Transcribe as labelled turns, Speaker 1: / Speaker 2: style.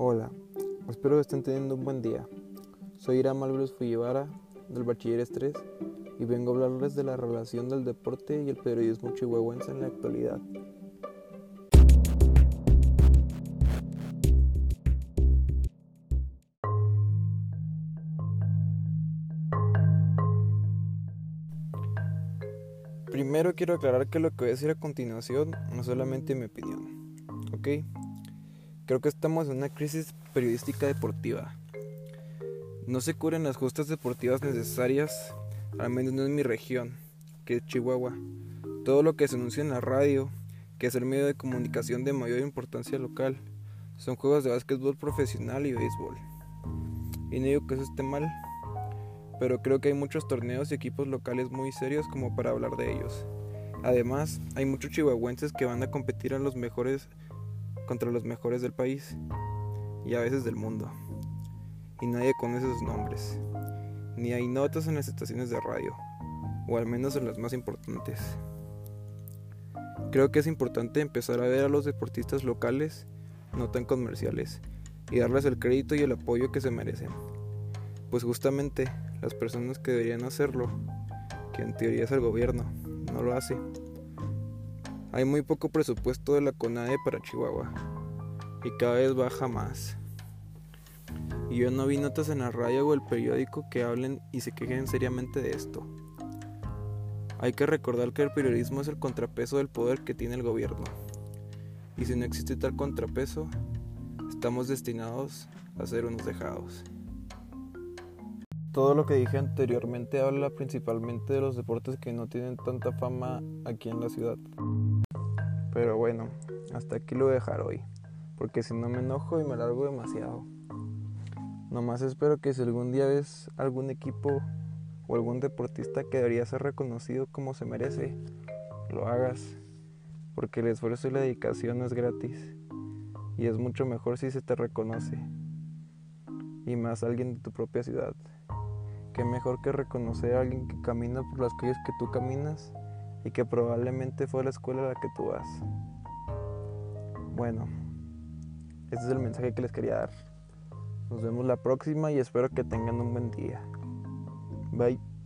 Speaker 1: Hola, espero que estén teniendo un buen día. Soy Irán Álvarez Fullivara del Bachiller 3 y vengo a hablarles de la relación del deporte y el periodismo chihuahuense en la actualidad. Primero quiero aclarar que lo que voy a decir a continuación no es solamente mi opinión, ¿ok? Creo que estamos en una crisis periodística deportiva. No se cubren las justas deportivas necesarias, al menos no en mi región, que es Chihuahua. Todo lo que se anuncia en la radio, que es el medio de comunicación de mayor importancia local, son juegos de básquetbol profesional y béisbol. Y no digo que eso esté mal, pero creo que hay muchos torneos y equipos locales muy serios como para hablar de ellos. Además, hay muchos chihuahuenses que van a competir a los mejores contra los mejores del país y a veces del mundo. Y nadie conoce sus nombres. Ni hay notas en las estaciones de radio, o al menos en las más importantes. Creo que es importante empezar a ver a los deportistas locales, no tan comerciales, y darles el crédito y el apoyo que se merecen. Pues justamente las personas que deberían hacerlo, que en teoría es el gobierno, no lo hace. Hay muy poco presupuesto de la CONADE para Chihuahua y cada vez baja más. Y yo no vi notas en la radio o el periódico que hablen y se quejen seriamente de esto. Hay que recordar que el periodismo es el contrapeso del poder que tiene el gobierno. Y si no existe tal contrapeso, estamos destinados a ser unos dejados. Todo lo que dije anteriormente habla principalmente de los deportes que no tienen tanta fama aquí en la ciudad. Pero bueno, hasta aquí lo voy a dejar hoy, porque si no me enojo y me largo demasiado. Nomás espero que si algún día ves algún equipo o algún deportista que debería ser reconocido como se merece, lo hagas, porque el esfuerzo y la dedicación no es gratis, y es mucho mejor si se te reconoce, y más alguien de tu propia ciudad qué mejor que reconocer a alguien que camina por las calles que tú caminas y que probablemente fue la escuela a la que tú vas. Bueno, este es el mensaje que les quería dar. Nos vemos la próxima y espero que tengan un buen día. Bye.